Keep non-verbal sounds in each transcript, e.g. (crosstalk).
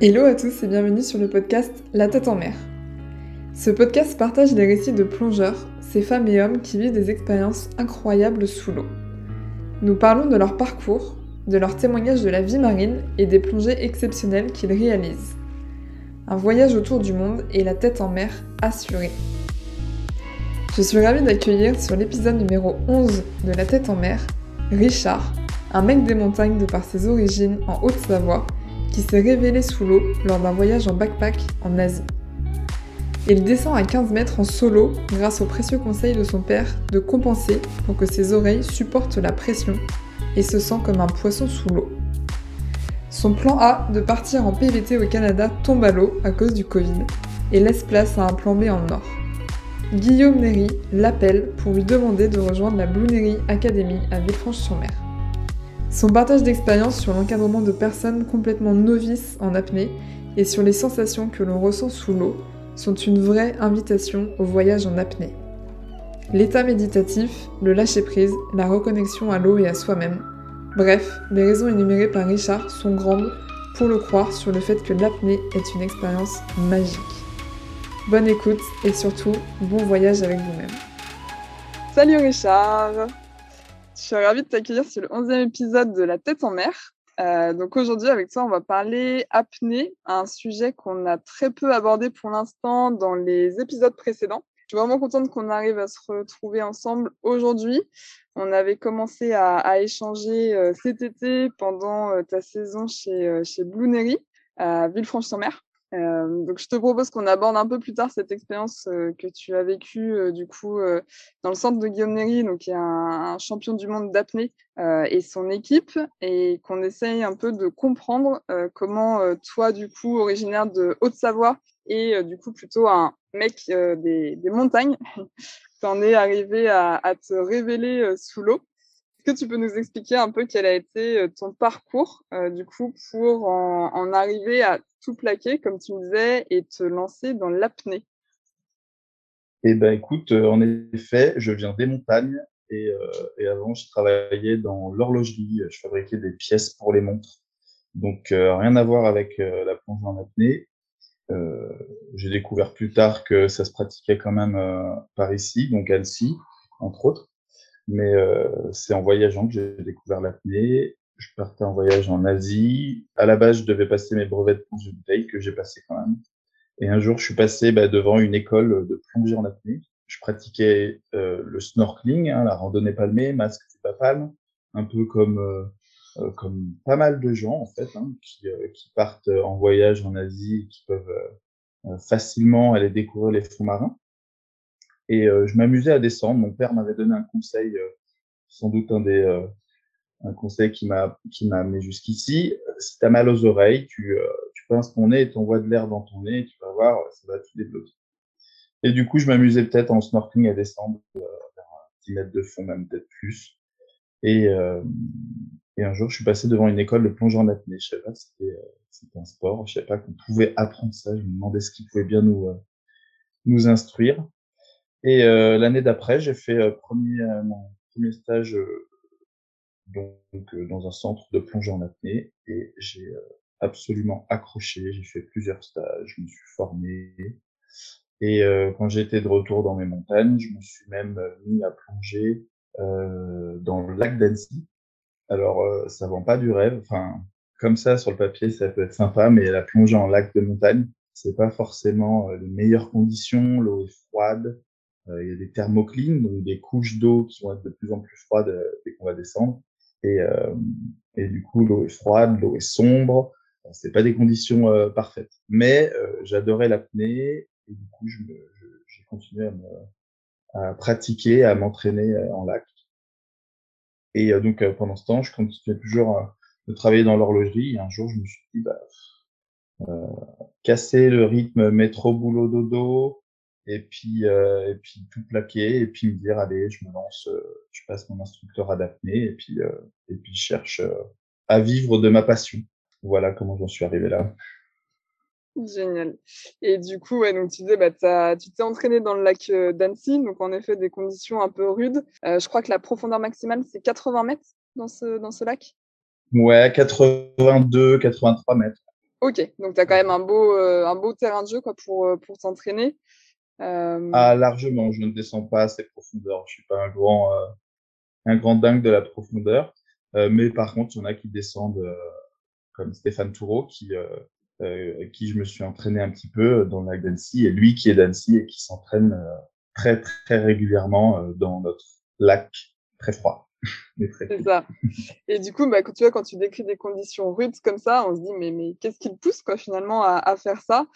Hello à tous et bienvenue sur le podcast La tête en mer. Ce podcast partage les récits de plongeurs, ces femmes et hommes qui vivent des expériences incroyables sous l'eau. Nous parlons de leur parcours, de leurs témoignages de la vie marine et des plongées exceptionnelles qu'ils réalisent. Un voyage autour du monde et la tête en mer assurée. Je suis ravie d'accueillir sur l'épisode numéro 11 de La tête en mer Richard, un mec des montagnes de par ses origines en Haute-Savoie qui s'est révélé sous l'eau lors d'un voyage en backpack en Asie. Il descend à 15 mètres en solo grâce au précieux conseil de son père de compenser pour que ses oreilles supportent la pression et se sent comme un poisson sous l'eau. Son plan A de partir en PVT au Canada tombe à l'eau à cause du Covid et laisse place à un plan B en or. Guillaume Néry l'appelle pour lui demander de rejoindre la Blue Academy à Villefranche-sur-Mer. Son partage d'expérience sur l'encadrement de personnes complètement novices en apnée et sur les sensations que l'on ressent sous l'eau sont une vraie invitation au voyage en apnée. L'état méditatif, le lâcher-prise, la reconnexion à l'eau et à soi-même, bref, les raisons énumérées par Richard sont grandes pour le croire sur le fait que l'apnée est une expérience magique. Bonne écoute et surtout, bon voyage avec vous-même. Salut Richard je suis ravie de t'accueillir sur le 11e épisode de La tête en mer. Euh, donc aujourd'hui, avec toi, on va parler apnée, un sujet qu'on a très peu abordé pour l'instant dans les épisodes précédents. Je suis vraiment contente qu'on arrive à se retrouver ensemble aujourd'hui. On avait commencé à, échanger euh, cet été pendant euh, ta saison chez, chez Blue à Villefranche-sur-Mer. Euh, donc, je te propose qu'on aborde un peu plus tard cette expérience euh, que tu as vécue euh, du coup dans le centre de Guillaume Néry, donc qui est un, champion du monde d'apnée et son équipe, et qu'on essaye un peu de comprendre comment toi, du coup, originaire de Haute-Savoie et du coup plutôt un mec des, des, montagnes, (laughs) t'en es arrivé à, à te révéler sous l'eau. Que tu peux nous expliquer un peu quel a été ton parcours, du coup, pour en, arriver à tout plaquer, comme tu me disais, et te lancer dans l'apnée? Eh ben, écoute, euh, en effet, je viens des montagnes et, euh, avant, je travaillais dans l'horlogerie. Je fabriquais des pièces pour les montres. Donc, euh, rien à voir avec la plongée en apnée. Euh, j'ai découvert plus tard que ça se pratiquait quand même par ici, donc à Annecy, entre autres. Mais c'est en voyageant que j'ai découvert l'apnée je partais en voyage en Asie. À la base, je devais passer mes brevets de plongée bouteille que j'ai passé quand même. Et un jour, je suis passé bah, devant une école de plongée en apnée. Je pratiquais euh, le snorkeling, hein, la randonnée palmée, masque du palme, un peu comme euh, euh, comme pas mal de gens en fait, hein, qui, qui partent en voyage en Asie, et qui peuvent facilement aller découvrir les fonds marins. Et je m'amusais à descendre. Mon père m'avait donné un conseil, sans doute un des un conseil qui m'a qui m'a amené jusqu'ici. Si tu as mal aux oreilles, tu, euh, tu pinces ton nez et t'envoies de l'air dans ton nez, et tu vas voir, ça va tout débloquer. Et du coup, je m'amusais peut-être en snorkeling à descendre euh, vers 10 mètres de fond, même peut-être plus. Et, euh, et un jour, je suis passé devant une école de plongée en apnée. Je savais pas c'était c'était un sport. Je savais pas qu'on pouvait apprendre ça. Je me demandais ce qu'ils pouvaient bien nous nous instruire. Et l'année d'après, j'ai fait premier mon premier stage donc euh, dans un centre de plongée en apnée et j'ai euh, absolument accroché. J'ai fait plusieurs stages, je me suis formé. Et euh, quand j'étais de retour dans mes montagnes, je me suis même mis à plonger euh, dans le lac d'Annecy. Alors, euh, ça vend pas du rêve. Enfin, comme ça, sur le papier, ça peut être sympa, mais la plongée en lac de montagne, c'est pas forcément les meilleures conditions. L'eau est froide. Il y a des thermoclines, donc des couches d'eau qui vont être de plus en plus froides dès qu'on va descendre. Et, euh, et du coup, l'eau est froide, l'eau est sombre. C'est pas des conditions euh, parfaites. Mais euh, j'adorais l'apnée et du coup, je j'ai continué à, me, à pratiquer, à m'entraîner en lac. Et donc, pendant ce temps, je continuais toujours de travailler dans l'horlogerie. Et un jour, je me suis dit, bah, euh, casser le rythme métro boulot dodo et puis euh, et puis tout plaquer et puis me dire allez je me lance euh, je passe mon instructeur adapté et puis euh, et puis je cherche euh, à vivre de ma passion voilà comment j'en suis arrivé là Génial. Et du coup, ouais, donc tu disais, bah, tu t'es entraîné dans le lac d'Annecy, donc en effet des conditions un peu rudes. Je crois que la profondeur maximale, c'est 80 mètres dans ce, dans ce lac? Ouais, 82, 83 mètres. Ok, donc tu as quand même un beau, un beau terrain de jeu quoi, pour, pour t'entraîner. Ah, largement, je ne descends pas à ces profondeurs. Je suis pas un grand, un grand dingue de la profondeur. mais par contre, il y en a qui descendent, comme Stéphane Toureau, qui, euh, qui je me suis entraîné un petit peu dans le lac d'Annecy, et lui qui est d'Annecy et qui s'entraîne très très régulièrement dans notre lac très froid. C'est ça. Et du coup, bah, quand tu vois, quand tu décris des conditions rudes comme ça, on se dit, mais, mais qu'est-ce qui te pousse quoi, finalement à, à faire ça?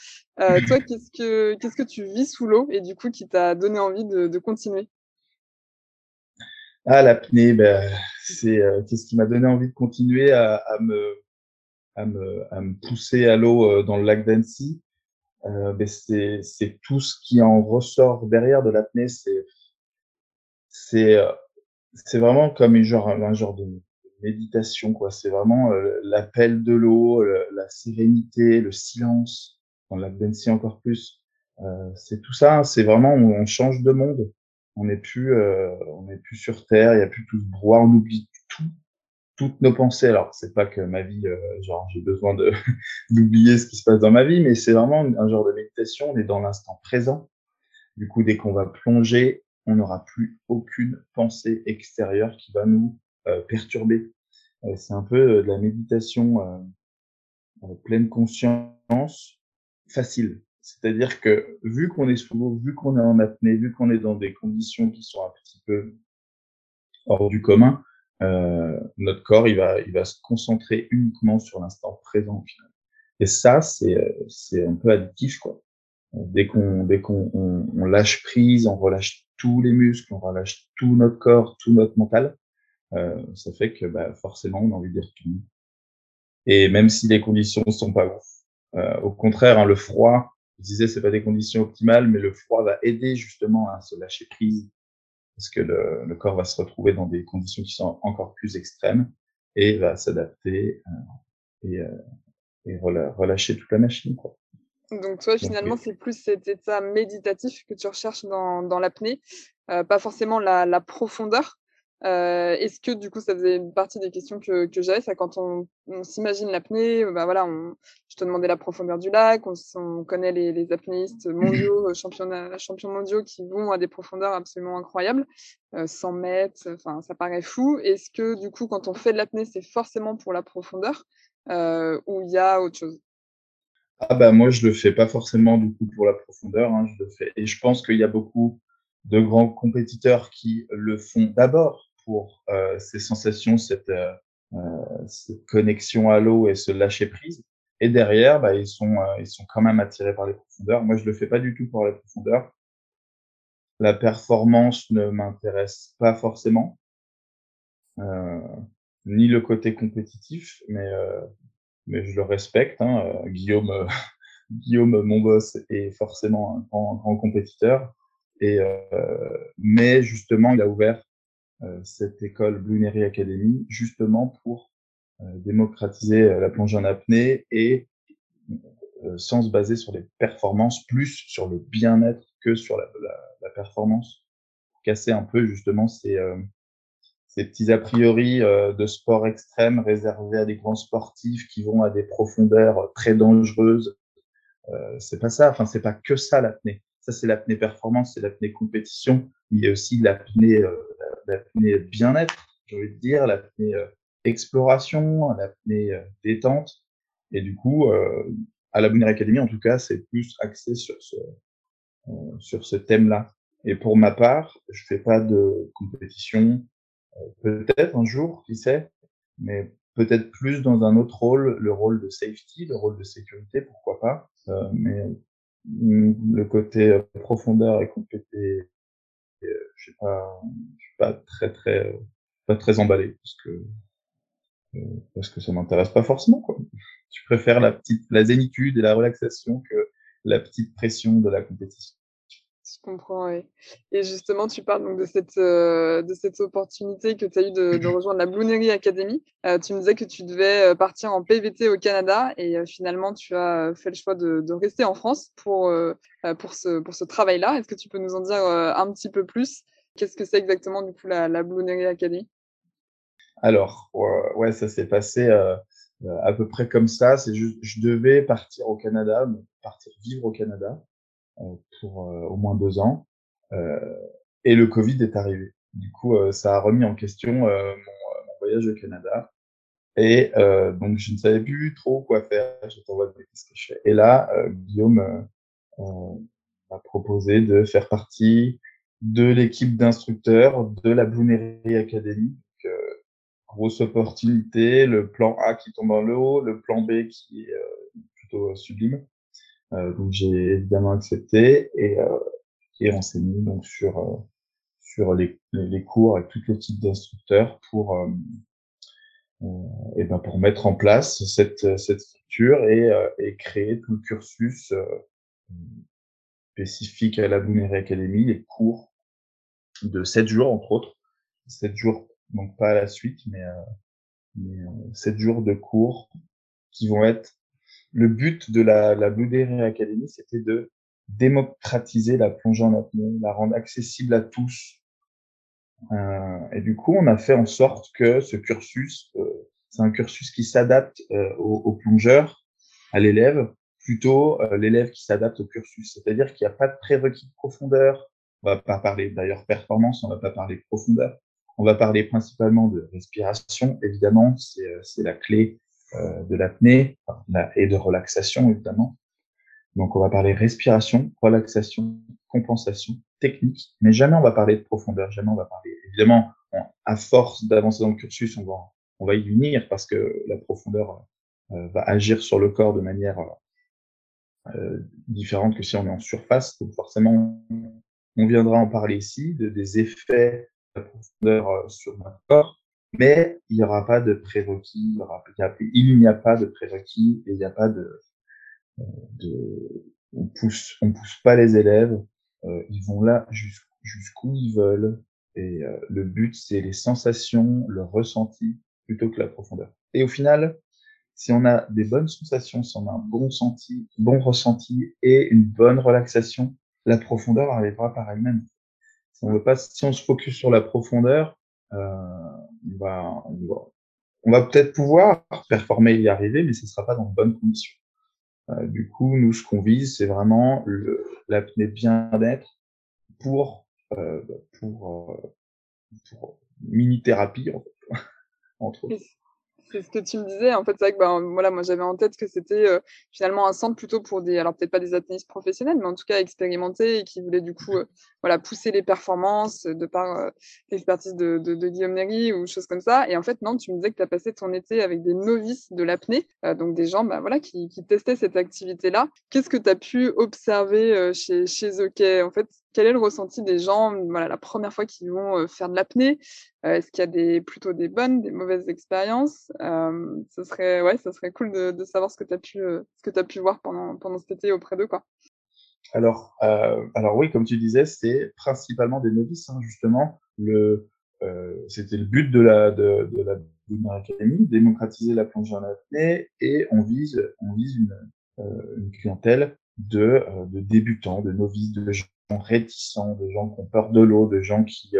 Euh, Toi, (laughs) qu'est-ce que, qu'est-ce que tu vis sous l'eau et du coup qui t'a donné envie de, de continuer? Ah, l'apnée, ben, c'est euh, qu'est-ce qui m'a donné envie de continuer à, à, me, à, me, à me pousser à l'eau euh, dans le lac d'Annecy? Ben, c'est, tout ce qui en ressort derrière de l'apnée. C'est, c'est c'est vraiment comme une genre, un genre de méditation, quoi. C'est vraiment euh, l'appel de l'eau, la sérénité, le silence, dans la d'Annecy encore plus. Euh, c'est tout ça, hein. c'est vraiment, on, change de monde. On n'est plus, euh, on n'est plus sur Terre, il n'y a plus tout ce brouhaha, on oublie tout, toutes nos pensées. Alors, c'est pas que ma vie, euh, genre, j'ai besoin de (laughs) d'oublier ce qui se passe dans ma vie, mais c'est vraiment un genre de méditation. On est dans l'instant présent. Du coup, dès qu'on va plonger on n'aura plus aucune pensée extérieure qui va nous euh, perturber. Euh, c'est un peu euh, de la méditation pleine conscience, facile. C'est-à-dire que vu qu'on est sous l'eau, vu qu'on est en apnée, vu qu'on est dans des conditions qui sont un petit peu hors du commun, euh, notre corps il va il va se concentrer uniquement sur l'instant présent. Et ça c'est c'est un peu addictif quoi. Dès qu'on dès qu'on on lâche prise, on relâche tous les muscles, on relâche tout notre corps, tout notre mental, euh, ça fait que bah, forcément on a envie d'y retourner. Et même si les conditions sont pas ouf, euh, au contraire, hein, le froid, je disais c'est pas des conditions optimales, mais le froid va aider justement à se lâcher prise parce que le, le corps va se retrouver dans des conditions qui sont encore plus extrêmes et va s'adapter euh, et, euh, et relâcher toute la machine. Quoi. Donc toi, finalement, c'est plus cet état méditatif que tu recherches dans, dans l'apnée, euh, pas forcément la, la profondeur. Euh, Est-ce que du coup, ça faisait partie des questions que, que j'avais, ça quand on, on s'imagine l'apnée, bah voilà, on, je te demandais la profondeur du lac, on, on connaît les, les apnéistes (clears throat) mondiaux, euh, champions, champions mondiaux qui vont à des profondeurs absolument incroyables, euh, 100 mètres, enfin ça paraît fou. Est-ce que du coup, quand on fait de l'apnée, c'est forcément pour la profondeur euh, ou il y a autre chose? Ah bah moi je le fais pas forcément du coup pour la profondeur, hein, je le fais et je pense qu'il y a beaucoup de grands compétiteurs qui le font d'abord pour euh, ces sensations, cette, euh, euh, connexion à l'eau et ce lâcher prise. Et derrière, bah, ils sont euh, ils sont quand même attirés par les profondeurs. Moi je le fais pas du tout pour les profondeurs. La performance ne m'intéresse pas forcément, ni le côté compétitif, mais mais je le respecte. Hein. Euh, Guillaume, euh, (laughs) Guillaume, mon boss, est forcément un grand, grand compétiteur. Et, euh, mais justement, il a ouvert cette école Blue Academy justement pour démocratiser la plongée en apnée et sans se baser sur les performances, plus sur le bien-être que sur la, la, la, performance, casser un peu justement ces, ces petits a priori euh, de sport extrême réservés à des grands sportifs qui vont à des profondeurs très dangereuses. Euh, c'est pas ça. Enfin, c'est pas que ça l'apnée. Ça, c'est l'apnée performance, c'est l'apnée compétition. Il y a aussi l'apnée, euh, l'apnée bien-être, envie de dire, l'apnée euh, exploration, l'apnée euh, détente. Et du coup, à la Bonheur Academy, en tout cas, c'est plus axé sur ce sur ce thème-là. Et pour ma part, je fais pas de compétition, peut-être un jour, qui sait, mais peut-être plus dans un autre rôle, le rôle de safety, le rôle de sécurité, pourquoi pas. Euh, mais mm, le côté euh, profondeur et complété, euh, je sais pas, suis pas très très pas très emballé parce que parce que ça m'intéresse pas forcément quoi. Je préfère la petite la zénitude et la relaxation que la petite pression de la compétition. Je comprends, oui. Et justement, tu parles donc de cette, euh, de cette opportunité que tu as eu de, de, (laughs) rejoindre la Bloonery Academy. Euh, tu me disais que tu devais euh, partir en PVT au Canada et euh, finalement, tu as fait le choix de, de rester en France pour, pour ce, pour ce travail-là. Est-ce que tu peux nous en dire un petit peu plus? Qu'est-ce que c'est exactement du coup la, la Bloonery Academy? Alors, ouais, ça s'est passé à peu près comme ça. C'est juste, je devais partir au Canada, partir vivre au Canada pour au moins deux ans. et le Covid est arrivé. Du coup, ça a remis en question mon, mon, voyage au Canada. Et donc, je ne savais plus trop quoi faire. J'étais en mode, qu'est-ce que je fais Et là, Guillaume m'a proposé de faire partie de l'équipe d'instructeurs de la Bloomery Academy. Donc, grosse opportunité, le plan A qui tombe dans le haut, le plan B qui est plutôt sublime. Euh, donc j'ai évidemment accepté et, euh, et on donc sur euh, sur les, les, cours avec toutes les types d'instructeurs pour et ben pour mettre en place cette cette structure et, et créer tout le cursus spécifique à la Boomery Academy, les cours de sept jours entre autres, sept jours donc pas à la suite mais, mais sept jours de cours qui vont être le but de la, la Blue Academy, c'était de démocratiser la plongée en apnée, la rendre accessible à tous. Euh, et du coup, on a fait en sorte que ce cursus, euh, c'est un cursus qui s'adapte euh, au, plongeur, à l'élève, plutôt euh, l'élève qui s'adapte au cursus. C'est-à-dire qu'il n'y a pas de prérequis de profondeur. On va pas parler d'ailleurs performance, on va pas parler de profondeur. On va parler principalement de respiration, évidemment, c'est la clé euh, de l'apnée et de relaxation, évidemment. Donc, on va parler respiration, relaxation, compensation, technique, mais jamais on va parler de profondeur, jamais on va parler. Évidemment, à force d'avancer dans le cursus, on va, on va y venir parce que la profondeur euh, va agir sur le corps de manière euh, différente que si on est en surface. Donc, forcément, on viendra en parler ici de, des effets de la profondeur sur notre corps mais il n'y aura pas de prérequis, il n'y a, pas de prérequis il n'y a pas de, de, on pousse, on pousse pas les élèves, euh, ils vont là jusqu'où ils veulent et euh, le but c'est les sensations, le ressenti plutôt que la profondeur. Et au final, si on a des bonnes sensations, si on a un bon senti, bon ressenti et une bonne relaxation, la profondeur arrivera par elle-même. Si on veut pas, si on se focus sur la profondeur, euh, on va, peut-être pouvoir performer et y arriver, mais ce ne sera pas dans de bonnes conditions. Euh, du coup, nous, ce qu'on vise, c'est vraiment l'apnée bien-être pour, euh, pour, pour mini-thérapie, (laughs) entre autres c'est ce que tu me disais. En fait, c'est vrai que ben, voilà, moi j'avais en tête que c'était euh, finalement un centre plutôt pour des, alors peut-être pas des athénistes professionnels, mais en tout cas expérimentés et qui voulaient du coup euh, voilà, pousser les performances de par euh, l'expertise de, Guillaume Nery ou choses comme ça. Et en fait, non, tu me disais que tu as passé ton été avec des novices de l'apnée, donc des gens ben, voilà, qui, qui testaient cette activité-là. Qu'est-ce que tu as pu observer chez, chez eux En fait, quel est le ressenti des gens voilà, la première fois qu'ils vont faire de l'apnée? Euh, est-ce qu'il y a des, plutôt des bonnes, des mauvaises expériences? Euh, Ce serait, ouais, ça serait cool de, savoir ce que tu as pu, euh, pu voir pendant, pendant cet été auprès d'eux. Alors, euh, alors oui, comme tu disais, c'est principalement des novices, hein, justement. Euh, c'était le but de la de, de la Academy, démocratiser la plongée en apnée, et on vise on vise une, euh, une clientèle de, de débutants, de novices, de gens réticents, de gens qui ont peur de l'eau, de gens qui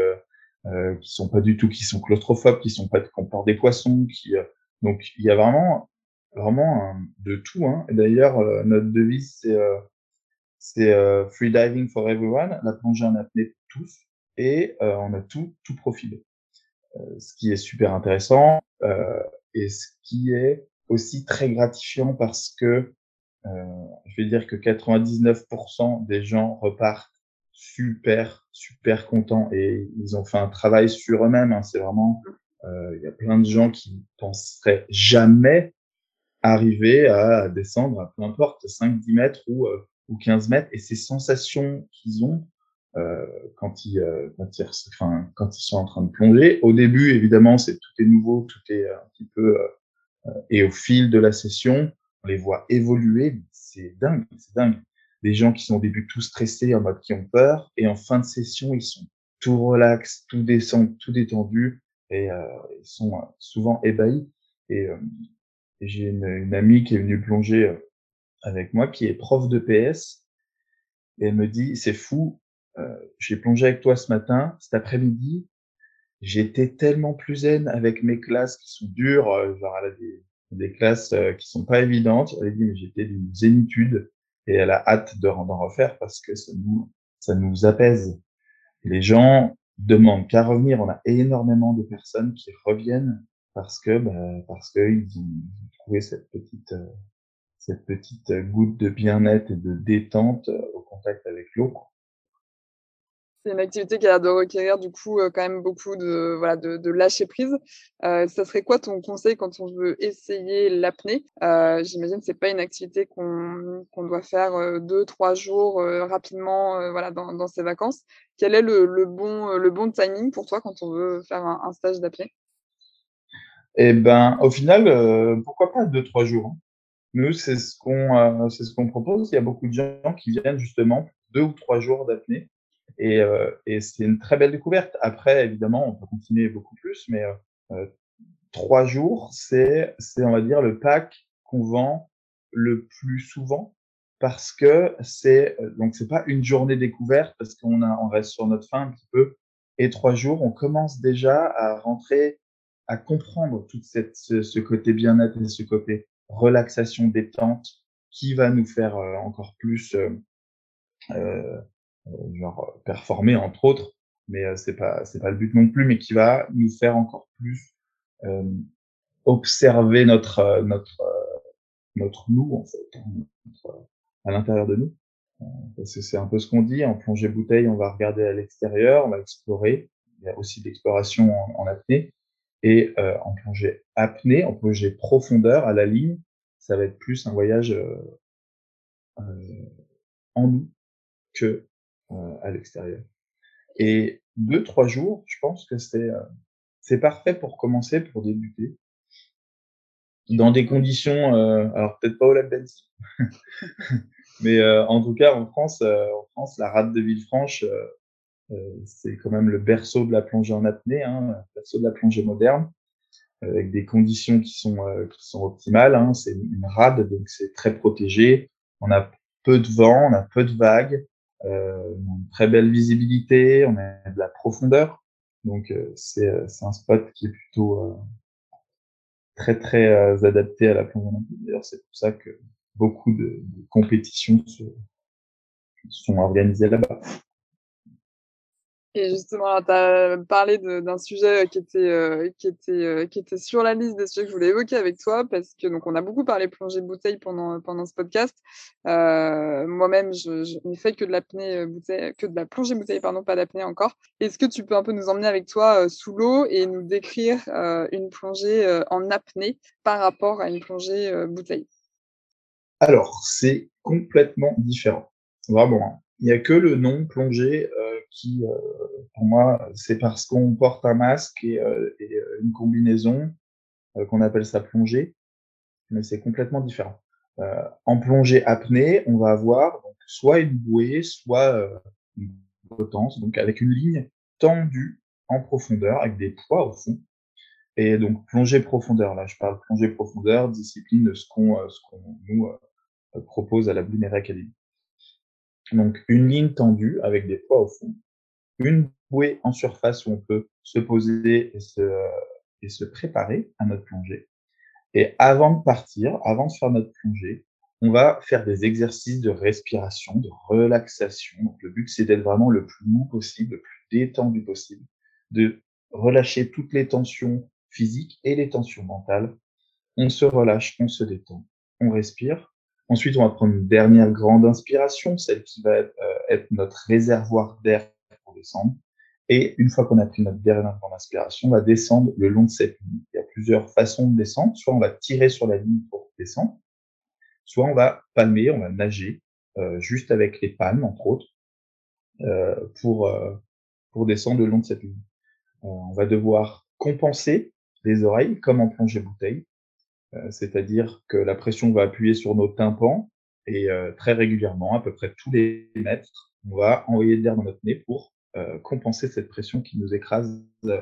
euh, qui sont pas du tout, qui sont claustrophobes, qui sont pas qui ont peur des poissons, euh, donc il y a vraiment vraiment de tout. Hein. Et d'ailleurs euh, notre devise c'est euh, c'est free diving for everyone, la plongée en apnée pour tous, et on a tout tout profilé. ce qui est super intéressant et ce qui est aussi très gratifiant parce que je vais dire que 99% des gens repartent super, super contents et ils ont fait un travail sur eux-mêmes. Hein. C'est vraiment, euh, il y a plein de gens qui penseraient jamais arriver à descendre à peu importe 5, 10 mètres ou, euh, ou 15 mètres et ces sensations qu'ils ont euh, quand ils, euh, quand ils, sont en train de plonger. Au début, évidemment, c'est tout est nouveau, tout est un petit peu euh, et au fil de la session, on les voit évoluer. C'est dingue, c'est dingue des gens qui sont au début tout stressés, en mode qui ont peur, et en fin de session, ils sont tout relax, tout descend, tout détendu, et euh, ils sont euh, souvent ébahis. Et, euh, j'ai une, une, amie qui est venue plonger euh, avec moi, qui est prof de PS, et elle me dit, c'est fou, j'ai plongé avec toi ce matin, cet après-midi, j'étais tellement plus zen avec mes classes qui sont dures, genre elle a des, des classes euh, qui sont pas évidentes. Elle dit, mais j'étais d'une zénitude et elle a hâte de d'en refaire parce que ça nous, ça nous apaise. Les gens demandent qu'à revenir. On a énormément de personnes qui reviennent parce que, bah, parce qu'ils ont trouvé cette petite, euh, cette petite goutte de bien-être et de détente euh, au contact avec l'eau. C'est une activité qui a de requérir du coup euh, quand même beaucoup de, voilà, de, lâcher prise. Euh, ça serait quoi ton conseil quand on veut essayer l'apnée? Euh, J'imagine c'est pas une activité qu'on qu'on doit faire euh, deux, trois jours euh, rapidement voilà, dans, dans ses vacances. Quel est le, le, bon, le bon timing pour toi quand on veut faire un, un stage d'apnée? Eh ben, au final, pourquoi pas deux, trois jours hein. Nous, c'est ce qu'on c'est ce qu'on propose. Il y a beaucoup de gens qui viennent justement deux ou trois jours d'apnée et, euh, et c'est une très belle découverte. Après, évidemment, on peut continuer beaucoup plus, mais euh, euh, trois jours, c'est, c'est, on va dire, le pack qu'on vend le plus souvent parce que c'est donc c'est pas une journée découverte parce qu'on a on reste sur notre fin un petit peu et trois jours on commence déjà à rentrer à comprendre tout cette ce, ce côté bien-être et ce côté relaxation détente qui va nous faire encore plus euh, euh, genre euh, performer entre autres, mais euh, c'est pas c'est pas le but non plus, mais qui va nous faire encore plus euh, observer notre notre notre nous en fait, à l'intérieur de nous. Parce que c'est un peu ce qu'on dit, en plongée bouteille, on va regarder à l'extérieur, on va explorer. Il y a aussi l'exploration en, en, apnée. Et euh, en plongée apnée, en plongée profondeur, à la ligne, ça va être plus un voyage euh, en nous que euh, à l'extérieur. Et deux, trois jours, je pense que c'est euh, c'est parfait pour commencer, pour débuter. Dans des conditions, euh, alors peut-être pas au lac d'Annecy, (laughs) mais en tout cas en France, en France, la rade de Villefranche, c'est quand même le berceau de la plongée en apnée, hein, le berceau de la plongée moderne, avec des conditions qui sont qui sont optimales. Hein. C'est une rade, donc c'est très protégé. On a peu de vent, on a peu de vagues, euh, une très belle visibilité, on a de la profondeur. Donc euh, c'est euh, c'est un spot qui est plutôt très très adapté à la plongée olympique. D'ailleurs, c'est pour ça que beaucoup de, de compétitions se, sont organisées là-bas. Et justement, tu as parlé d'un sujet qui était, euh, qui, était, euh, qui était sur la liste des sujets que je voulais évoquer avec toi, parce que donc on a beaucoup parlé plongée bouteille pendant, pendant ce podcast. Euh, Moi-même, je, n'ai fait que de l'apnée euh, bouteille, que de la plongée bouteille, pardon, pas d'apnée encore. Est-ce que tu peux un peu nous emmener avec toi euh, sous l'eau et nous décrire une plongée en apnée par rapport à une plongée bouteille? Alors, c'est complètement différent. Vraiment. Hein. Il n'y a que le nom plongée qui, euh, pour moi, c'est parce qu'on porte un masque et, euh, et euh, une combinaison qu'on appelle ça plongée, mais c'est complètement différent. en plongée apnée, on va avoir donc, soit une bouée, soit une potence, donc avec une ligne tendue en profondeur, avec des poids au fond. Et donc plongée profondeur, là je parle plongée profondeur, discipline de ce qu'on ce qu'on nous propose à la Blue Academy. Donc une ligne tendue avec des poids au fond, une bouée en surface où on peut se poser et se, préparer à notre plongée. Et avant de partir, avant de faire notre plongée, on va faire des exercices de respiration, de relaxation. Donc, le but, c'est d'être vraiment le plus mou possible, le plus détendu possible, de relâcher toutes les tensions physiques et les tensions mentales. On se relâche, on se détend, on respire. Ensuite, on va prendre une dernière grande inspiration, celle qui va être, euh, être notre réservoir d'air descendre. Et une fois qu'on a pris notre dernière grande inspiration, on va descendre le long de cette ligne. Il y a plusieurs façons de descendre. Soit on va tirer sur la ligne pour descendre, soit on va palmer, on va nager euh, juste avec les palmes, entre autres, euh, pour, euh, pour descendre le long de cette ligne. Euh, on va devoir compenser les oreilles comme en plongée bouteille, c'est-à-dire que la pression va appuyer sur nos tympans et très régulièrement, à peu près tous les mètres, on va envoyer de l'air dans notre nez pour euh, compenser cette pression qui nous écrase euh,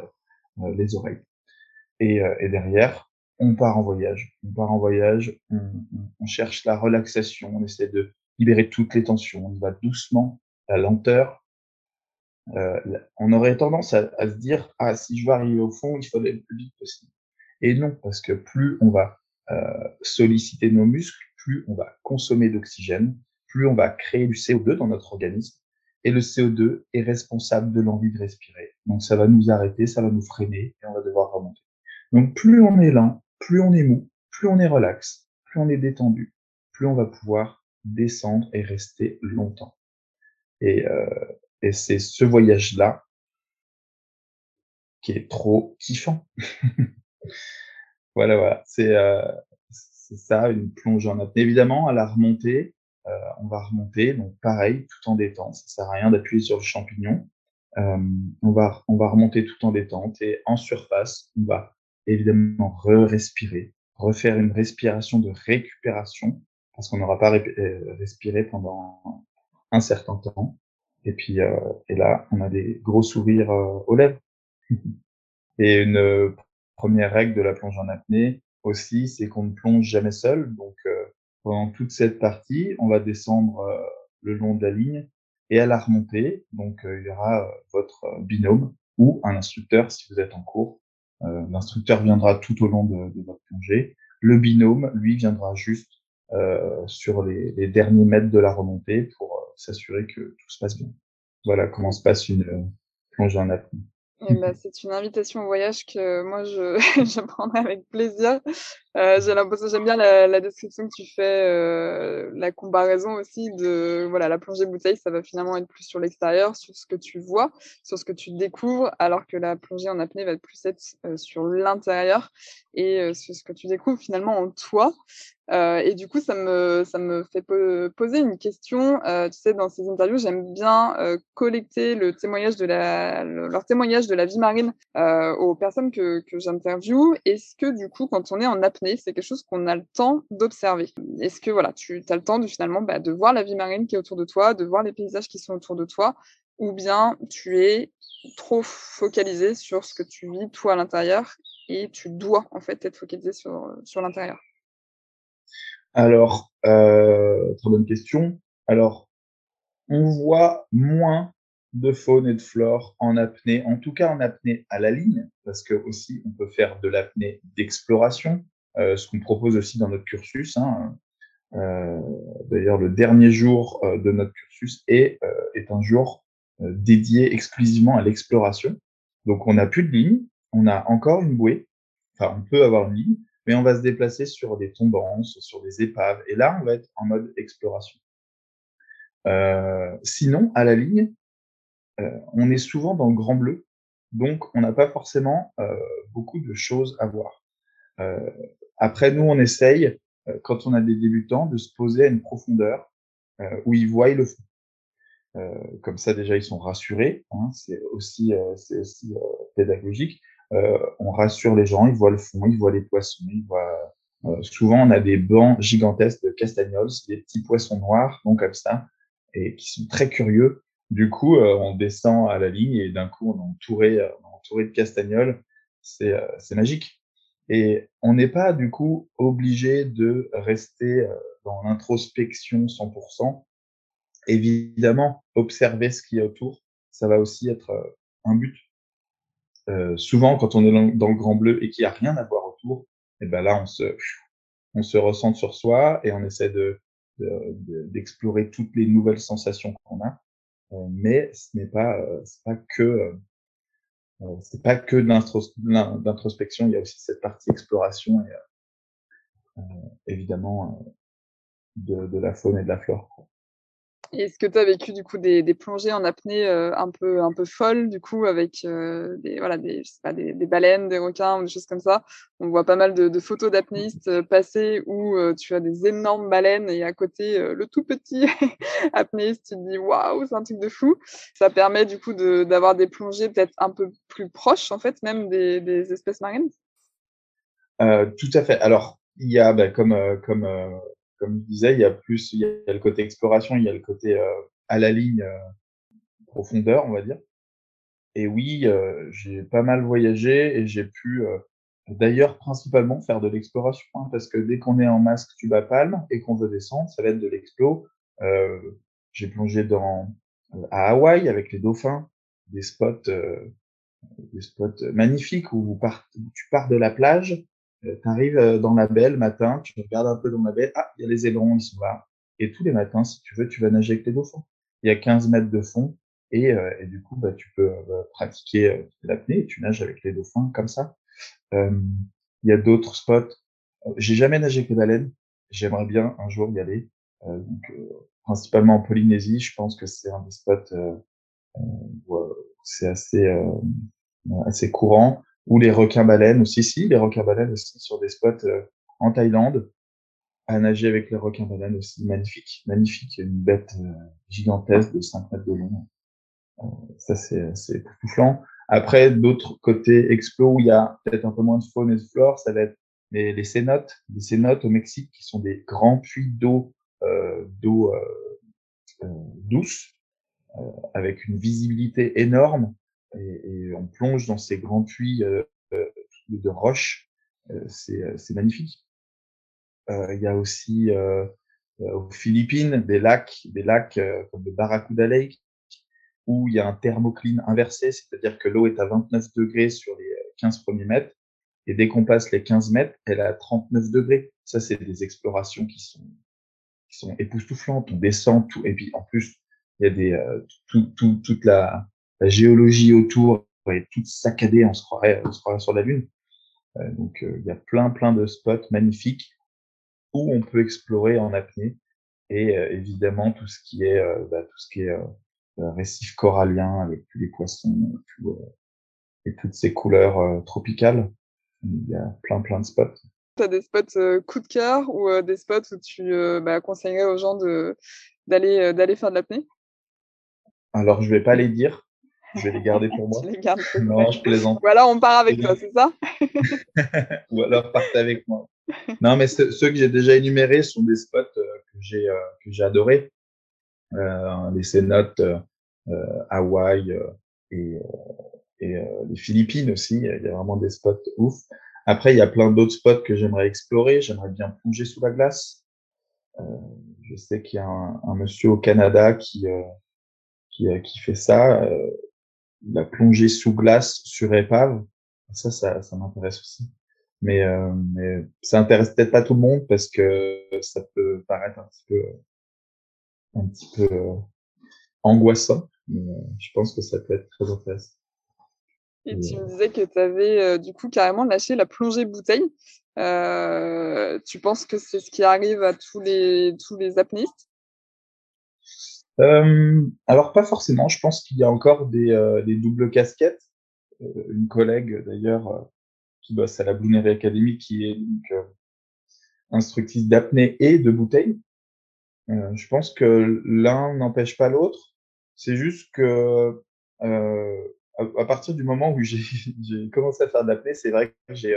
euh, les oreilles. Et, et, derrière, on part en voyage. On part en voyage, on, on, cherche la relaxation, on essaie de libérer toutes les tensions, on va doucement, la lenteur. Euh, on aurait tendance à, à, se dire, ah, si je veux arriver au fond, il faut aller le plus vite possible. Et non, parce que plus on va solliciter nos muscles, plus on va consommer d'oxygène, plus on va créer du CO2 dans notre organisme. Et le CO2 est responsable de l'envie de respirer. Donc ça va nous arrêter, ça va nous freiner et on va devoir remonter. Donc plus on est lent, plus on est mou, plus on est relax, plus on est détendu, plus on va pouvoir descendre et rester longtemps. Et, euh, et c'est ce voyage-là qui est trop kiffant. (laughs) voilà, voilà. C'est euh, ça, une plonge en apnée. Évidemment, à la remontée, euh, on va remonter, donc pareil, tout en détente. Ça sert à rien d'appuyer sur le champignon. Euh, on va on va remonter tout en détente et en surface, on va évidemment re-respirer, refaire une respiration de récupération parce qu'on n'aura pas euh, respiré pendant un certain temps. Et puis euh, et là, on a des gros sourires euh, aux lèvres. (laughs) et une première règle de la plonge en apnée aussi, c'est qu'on ne plonge jamais seul. Donc pendant toute cette partie, on va descendre le long de la ligne et à la remontée, donc il y aura votre binôme ou un instructeur si vous êtes en cours. L'instructeur viendra tout au long de, de, votre plongée. Le binôme, lui, viendra juste euh, sur les, les, derniers mètres de la remontée pour euh, s'assurer que tout se passe bien. Voilà comment se passe une euh, plongée en apnée. Eh ben, c'est une invitation au voyage que moi je, (laughs) je prendrai avec plaisir. Euh, j'ai l'impression, j'aime bien la, la, description que tu fais, euh, la comparaison aussi de voilà la plongée bouteille, ça va finalement être plus sur l'extérieur, sur ce que tu vois, sur ce que tu découvres, alors que la plongée en apnée va plus être euh, sur l'intérieur et euh, sur ce que tu découvres finalement en toi. Euh, et du coup, ça me, ça me fait poser une question. Euh, tu sais, dans ces interviews, j'aime bien euh, collecter le témoignage de la, le, leur témoignage de la vie marine aux personnes que, que j'interviewe. Est-ce que du coup, quand on est en apnée, c'est quelque chose qu'on a le temps d'observer? Est-ce que voilà, tu as le temps de finalement bah, de voir la vie marine qui est autour de toi, de voir les paysages qui sont autour de toi, ou bien tu es trop focalisé sur ce que tu vis toi à l'intérieur et tu dois en fait être focalisé sur, sur l'intérieur? Alors, euh, très bonne question. Alors, on voit moins de faune et de flore en apnée, en tout cas en apnée à la ligne, parce que aussi on peut faire de l'apnée d'exploration, euh, ce qu'on propose aussi dans notre cursus. Hein. Euh, D'ailleurs, le dernier jour euh, de notre cursus est, est un jour dédié exclusivement à l'exploration. Donc, on n'a plus de ligne, on a encore une bouée, enfin, on peut avoir une ligne, mais on va se déplacer sur des tombances, sur des épaves, et là, on va être en mode exploration. Euh, sinon, à la ligne, euh, on est souvent dans le grand bleu, donc on n'a pas forcément euh, beaucoup de choses à voir. Après, nous, on essaye, quand on a des débutants, de se poser à une profondeur où ils voient le fond. comme ça, déjà, ils sont rassurés. Hein, c'est aussi, c'est aussi pédagogique. Euh, on rassure les gens, ils voient le fond, ils voient les poissons, ils voient. Euh, souvent, on a des bancs gigantesques de castagnols, des petits poissons noirs, donc comme ça, et qui sont très curieux. Du coup, euh, on descend à la ligne et d'un coup, on est entouré, entouré de castagnols. C'est magique. Et on n'est pas du coup obligé de rester dans l'introspection 100%. Évidemment, observer ce qui est autour, ça va aussi être un but. Euh, souvent, quand on est dans, le grand bleu et qu'il n'y a rien à voir autour, eh ben là, on se, on se ressent sur soi et on essaie de, d'explorer de, toutes les nouvelles sensations qu'on a. Euh, mais ce n'est pas, pas que, euh, c'est pas que d'introspection. Il y a aussi cette partie exploration et évidemment de, de la faune et de la flore. Est-ce que tu as vécu du coup des, des plongées en apnée euh, un peu un peu folles du coup avec euh, des voilà des je sais pas des, des, baleines, des requins ou des choses comme ça? On voit pas mal de, de photos d'apnéistes euh, passer où euh, tu as des énormes baleines et à côté euh, le tout petit (laughs) apnéiste. Tu te dis waouh c'est un truc de fou. Ça permet du coup d'avoir des plongées peut-être un peu plus proches en fait même des, des espèces marines? tout à fait. Alors il y a bah, comme comme comme je disais, il y a plus, il y a le côté exploration, il y a le côté euh, à la ligne euh, profondeur, on va dire. Et oui, euh, j'ai pas mal voyagé et j'ai pu, d'ailleurs, principalement faire de l'exploration, hein, parce que dès qu'on est en masque tuba palme et qu'on veut descendre, ça va être de l'explo. j'ai plongé dans à Hawaï avec les dauphins, des spots, des spots magnifiques où, vous où tu pars de la plage tu arrives dans la baie le matin, tu regardes un peu dans la baie, ah, il y a les ailerons, ils sont là. Et tous les matins, si tu veux, tu vas nager avec les dauphins. Il y a 15 mètres de fond et, et du coup, bah, tu peux pratiquer l'apnée et tu nages avec les dauphins comme ça. il y a d'autres spots. J'ai jamais nagé avec les baleines. J'aimerais bien un jour y aller. donc, principalement en Polynésie, je pense que c'est un des spots où c'est assez assez courant ou les requins-baleines aussi, si, les requins-baleines aussi sur des spots euh, en Thaïlande, à nager avec les requins-baleines aussi, magnifique, magnifique, une bête euh, gigantesque de 5 mètres de long. Euh, ça, c'est, c'est époustouflant. Après, d'autres côtés explo où il y a peut-être un peu moins de faune et de flore, ça va être les, les cénotes, les cénotes au Mexique qui sont des grands puits d'eau, euh, d'eau euh, douce, avec une visibilité énorme et, et, on plonge dans ces grands puits euh, euh de roches. Euh, c'est, euh, magnifique. Il y a aussi aux Philippines des lacs, des lacs comme le Barracuda Lake, où il y a un thermocline inversé, c'est-à-dire que l'eau est à 29 degrés sur les 15 premiers mètres, et dès qu'on passe les 15 mètres, elle est à 39 degrés. Ça, c'est des explorations qui sont, qui sont époustouflantes. On descend tout, et puis en plus, il y a des, tout, tout, toute la, la géologie autour est toute saccadée, on se croirait, on se croirait sur la Lune. Euh, donc euh, il y a plein plein de spots magnifiques où on peut explorer en apnée et euh, évidemment tout ce qui est bah, tout ce qui est récif corallien avec tous les poissons et toutes ces couleurs tropicales. Il y a plein plein de spots. Tu as des spots coup de cœur ou des spots où tu bah, conseillerais aux gens d'aller d'aller faire de l'apnée? Alors je vais pas les dire je vais les garder pour (laughs) moi. les gardes non, je plaisante. Ou alors on part avec toi, c'est ça? (laughs) Ou alors partez avec moi. Non, mais ceux que j'ai déjà énumérés sont des spots euh, que j'ai euh, que j'ai adorés. Euh, les cénotes, euh, Hawaï et, et les Philippines aussi. Il y a vraiment des spots ouf. Après, il y a plein d'autres spots que j'aimerais explorer. J'aimerais bien plonger sous la glace. je sais qu'il y a un, un, monsieur au Canada qui qui, qui fait ça la plongée sous glace sur épave, ça, ça, ça m'intéresse aussi. Mais, euh, mais ça intéresse peut-être pas tout le monde parce que ça peut paraître un petit peu, un petit peu euh, angoissant. Mais euh, je pense que ça peut être très intéressant. Et tu me disais que tu avais du coup carrément lâché la plongée bouteille. Euh, tu penses que c'est ce qui arrive à tous les tous les apnéistes? Euh, alors pas forcément. Je pense qu'il y a encore des, euh, doubles casquettes. Euh, une collègue d'ailleurs euh, qui bosse à la Bloonery Academy, qui est donc instructrice d'apnée et de bouteille. je pense que l'un n'empêche pas l'autre. C'est juste que à, partir du moment où (laughs) j'ai commencé à faire de l'apnée, c'est vrai que j'ai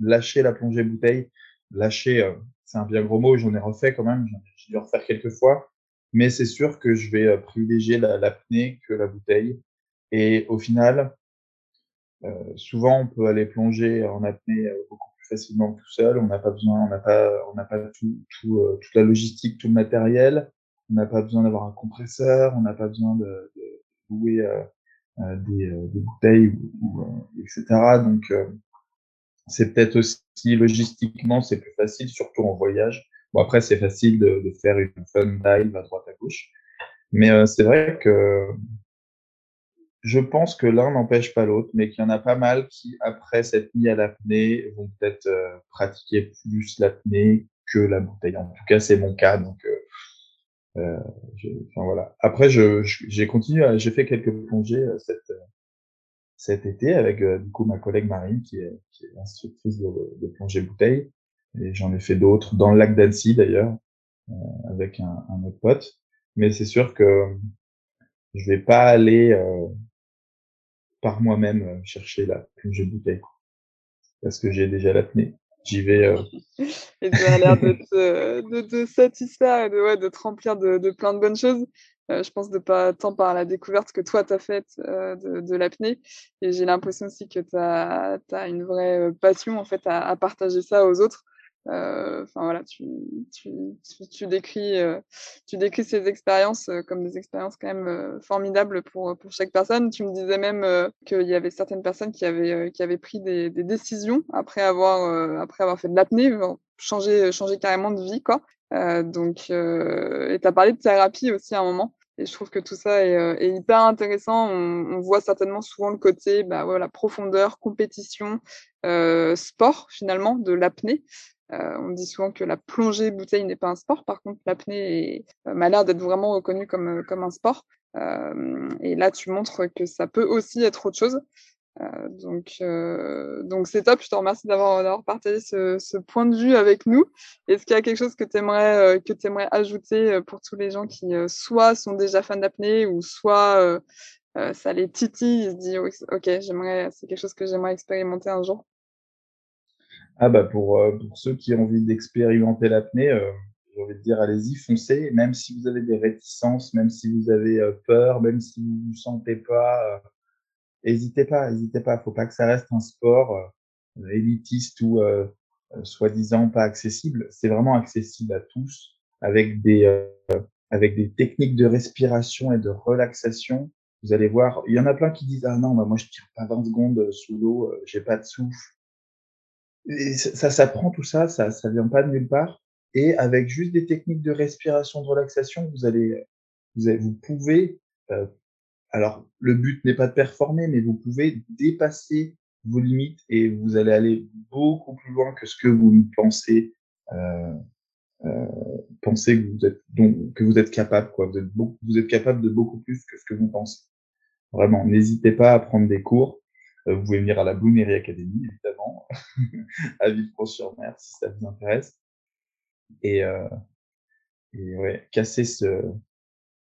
lâché la plongée bouteille. Lâché, c'est un bien gros mot. J'en ai refait quand même. J'ai dû refaire quelques fois mais c'est sûr que je vais euh, privilégier l'apnée que la bouteille. Et au final, euh, souvent on peut aller plonger en apnée euh, beaucoup plus facilement tout seul. On n'a pas besoin, on n'a pas, on n'a pas tout, tout euh, toute la logistique, tout le matériel. On n'a pas besoin d'avoir un compresseur. On n'a pas besoin de, de louer euh, des, des, bouteilles, ou, etc. Donc c'est peut-être aussi logistiquement c'est plus facile, surtout en voyage Bon, après, c'est facile de, de, faire une fun dive à droite à gauche. Mais euh, c'est vrai que je pense que l'un n'empêche pas l'autre, mais qu'il y en a pas mal qui, après s'être mis à l'apnée, vont peut-être euh, pratiquer plus l'apnée que la bouteille. En tout cas, c'est mon cas. Donc, euh, euh enfin, voilà. Après, je, j'ai continué, j'ai fait quelques plongées cette, cet été avec du coup ma collègue Marine, qui est, qui est instructrice de, de plongée bouteille. Et j'en ai fait d'autres dans le lac d'Annecy d'ailleurs, euh, avec un, un, autre pote. Mais c'est sûr que je vais pas aller euh, par moi-même euh, chercher la plongée de bouteille. Parce que j'ai déjà l'apnée. J'y vais. Euh... (laughs) et tu as l'air de (laughs) te, de te satisfaire et de, ouais, de te remplir de, de plein de bonnes choses. Euh, je pense de pas tant par la découverte que toi tu as faite euh, de, de l'apnée. Et j'ai l'impression aussi que tu as, as, une vraie passion en fait à, à partager ça aux autres. Enfin voilà, tu, tu, tu, décris, tu décris ces expériences comme des expériences quand même formidables pour, pour chaque personne. Tu me disais même qu'il y avait certaines personnes qui avaient, qui avaient pris des, des décisions après avoir, après avoir fait de l'apnée, changer, changer carrément de vie, quoi. donc, et tu as parlé de thérapie aussi à un moment. Et je trouve que tout ça est, euh, est hyper intéressant. On, on, voit certainement souvent le côté bah, voilà, profondeur, compétition, euh, sport finalement de l'apnée. Euh, on dit souvent que la plongée bouteille n'est pas un sport. Par contre, l'apnée euh, m'a l'air d'être vraiment reconnue comme, euh, un sport. et là, tu montres que ça peut aussi être autre chose. Donc, c'est top. Je te remercie d'avoir partagé ce, point de vue avec nous. Est-ce qu'il y a quelque chose que tu aimerais ajouter pour tous les gens qui soit sont déjà fans d'apnée ou soit ça les titille, ils se disent ok, j'aimerais, c'est quelque chose que j'aimerais expérimenter un jour. Ah bah pour, pour ceux qui ont envie d'expérimenter l'apnée, j'ai envie de dire allez-y, foncez. Même si vous avez des réticences, même si vous avez peur, même si vous ne vous sentez pas N'hésitez pas, n'hésitez pas. Faut pas que ça reste un sport euh, élitiste ou euh, euh, soi-disant pas accessible. C'est vraiment accessible à tous avec des avec des techniques de respiration et de relaxation. Vous allez voir, il y en a plein qui disent ah non, bah, moi je tire pas 20 secondes sous l'eau, j'ai pas de souffle. Ça s'apprend tout ça, ça ça vient pas de nulle part. Et avec juste des techniques de respiration, de relaxation, vous allez vous, vous pouvez alors, le but n'est pas de performer, mais vous pouvez dépasser vos limites et vous allez aller beaucoup plus loin que ce que vous pensez, euh, euh, pensez que vous êtes, que vous êtes capable, quoi. Vous êtes, vous êtes capable de beaucoup plus que ce que vous pensez. Vraiment, n'hésitez pas à prendre des cours. Euh, vous pouvez venir à la Blue Academy, évidemment, (laughs) à Villefranche-sur-Mer, si ça vous intéresse. Et, euh, et ouais, casser ce,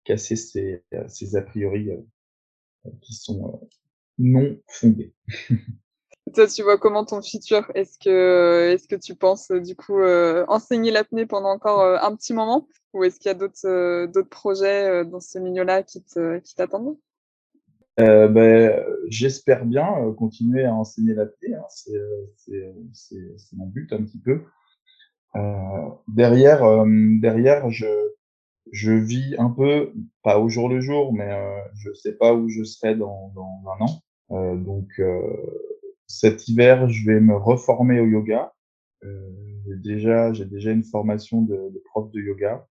casser ces, ces a priori euh, qui sont euh, non fondés. Toi, tu vois comment ton futur Est-ce que, est-ce que tu penses du coup enseigner l'apnée pendant encore un petit moment, ou est-ce qu'il y a d'autres d'autres projets dans ce milieu-là qui te, qui t'attendent? Euh, ben, j'espère bien continuer à enseigner l'apnée. Hein. C'est, c'est, mon but un petit peu. Euh, derrière, derrière, je, je vis un peu, pas au jour le jour, mais euh, je sais pas où je serai dans, dans un an. Euh, donc euh, cet hiver, je vais me reformer au yoga. Euh, j'ai déjà, j'ai déjà une formation de, de, prof de yoga.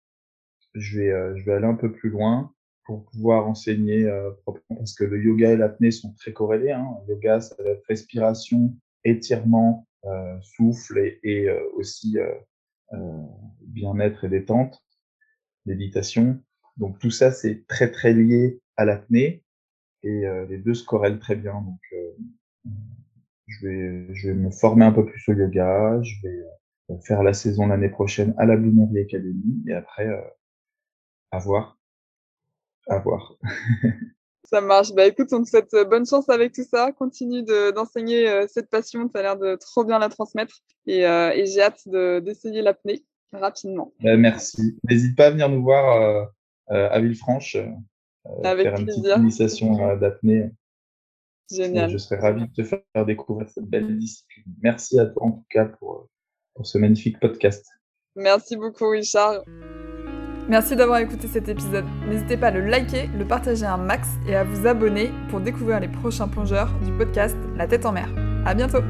Je vais, je vais aller un peu plus loin pour pouvoir enseigner proprement parce que le yoga et l'apnée sont très corrélés. Hein. Yoga, ça va être respiration, étirement, souffle et, et aussi bien-être et détente méditation. Donc tout ça, c'est très très lié à l'apnée et euh, les deux se corrèlent très bien. Donc euh, je vais je vais me former un peu plus au yoga, je vais euh, faire la saison l'année prochaine à la Bloomery Academy et après à voir à voir. Ça marche. Bah écoute, on te souhaite bonne chance avec tout ça. Continue d'enseigner cette passion. Tu as l'air de trop bien la transmettre. Et, et j'ai hâte d'essayer l'apnée rapidement. Ben, merci. N'hésite pas à venir nous voir euh, euh, à Villefranche, euh, Avec faire une petite initiation d'apnée. Génial. je serais ravi de te faire découvrir cette belle discipline. Merci à toi en tout cas pour, pour ce magnifique podcast. Merci beaucoup Richard. Merci d'avoir écouté cet épisode. N'hésitez pas à le liker, le partager un max et à vous abonner pour découvrir les prochains plongeurs du podcast La tête en mer. À bientôt!